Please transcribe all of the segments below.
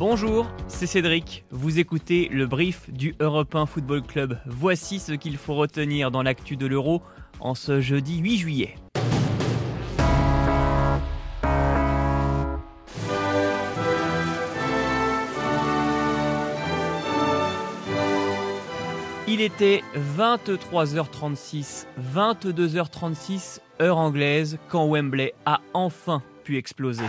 Bonjour, c'est Cédric. Vous écoutez le brief du Europe Football Club. Voici ce qu'il faut retenir dans l'actu de l'Euro en ce jeudi 8 juillet. Il était 23h36, 22h36 heure anglaise quand Wembley a enfin pu exploser.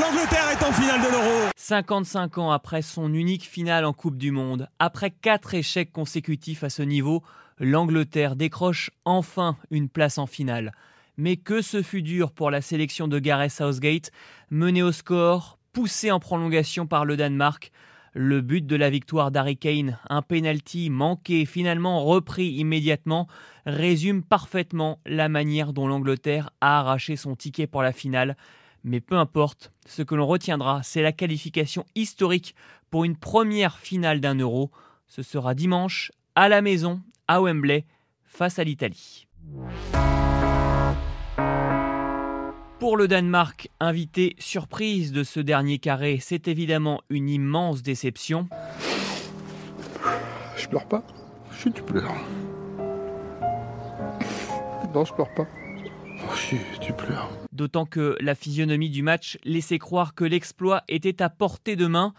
L'Angleterre est en finale de l'Euro. 55 ans après son unique finale en Coupe du Monde, après quatre échecs consécutifs à ce niveau, l'Angleterre décroche enfin une place en finale. Mais que ce fut dur pour la sélection de Gareth Southgate, menée au score, poussée en prolongation par le Danemark, le but de la victoire d'Harry Kane, un penalty manqué finalement repris immédiatement, résume parfaitement la manière dont l'Angleterre a arraché son ticket pour la finale. Mais peu importe, ce que l'on retiendra, c'est la qualification historique pour une première finale d'un euro. Ce sera dimanche à la maison, à Wembley, face à l'Italie. Pour le Danemark, invité surprise de ce dernier carré, c'est évidemment une immense déception. Je pleure pas. Si tu pleures. Non, je pleure pas. D'autant que la physionomie du match laissait croire que l'exploit était à portée de main.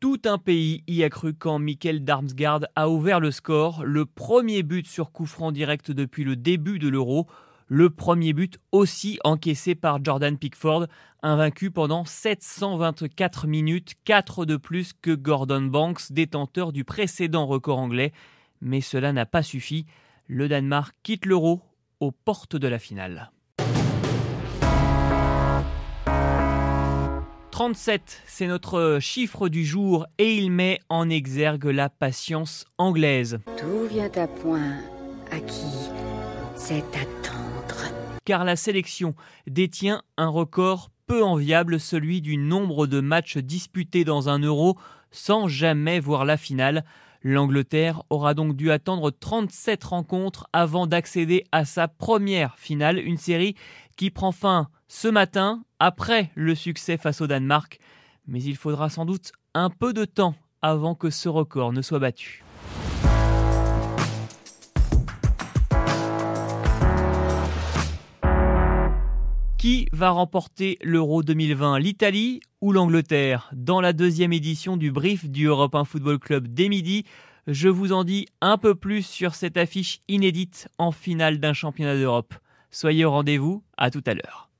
Tout un pays y a cru quand Mikkel Darmsgaard a ouvert le score, le premier but sur coup franc direct depuis le début de l'Euro. Le premier but aussi encaissé par Jordan Pickford, invaincu pendant 724 minutes, 4 de plus que Gordon Banks, détenteur du précédent record anglais. Mais cela n'a pas suffi. Le Danemark quitte l'euro aux portes de la finale. 37, c'est notre chiffre du jour et il met en exergue la patience anglaise. Tout vient à point à qui c'est attendre car la sélection détient un record peu enviable, celui du nombre de matchs disputés dans un euro sans jamais voir la finale. L'Angleterre aura donc dû attendre 37 rencontres avant d'accéder à sa première finale, une série qui prend fin ce matin après le succès face au Danemark. Mais il faudra sans doute un peu de temps avant que ce record ne soit battu. Qui va remporter l'Euro 2020 L'Italie ou l'Angleterre? Dans la deuxième édition du brief du Europe 1 Football Club dès midi, je vous en dis un peu plus sur cette affiche inédite en finale d'un championnat d'Europe. Soyez au rendez-vous, à tout à l'heure.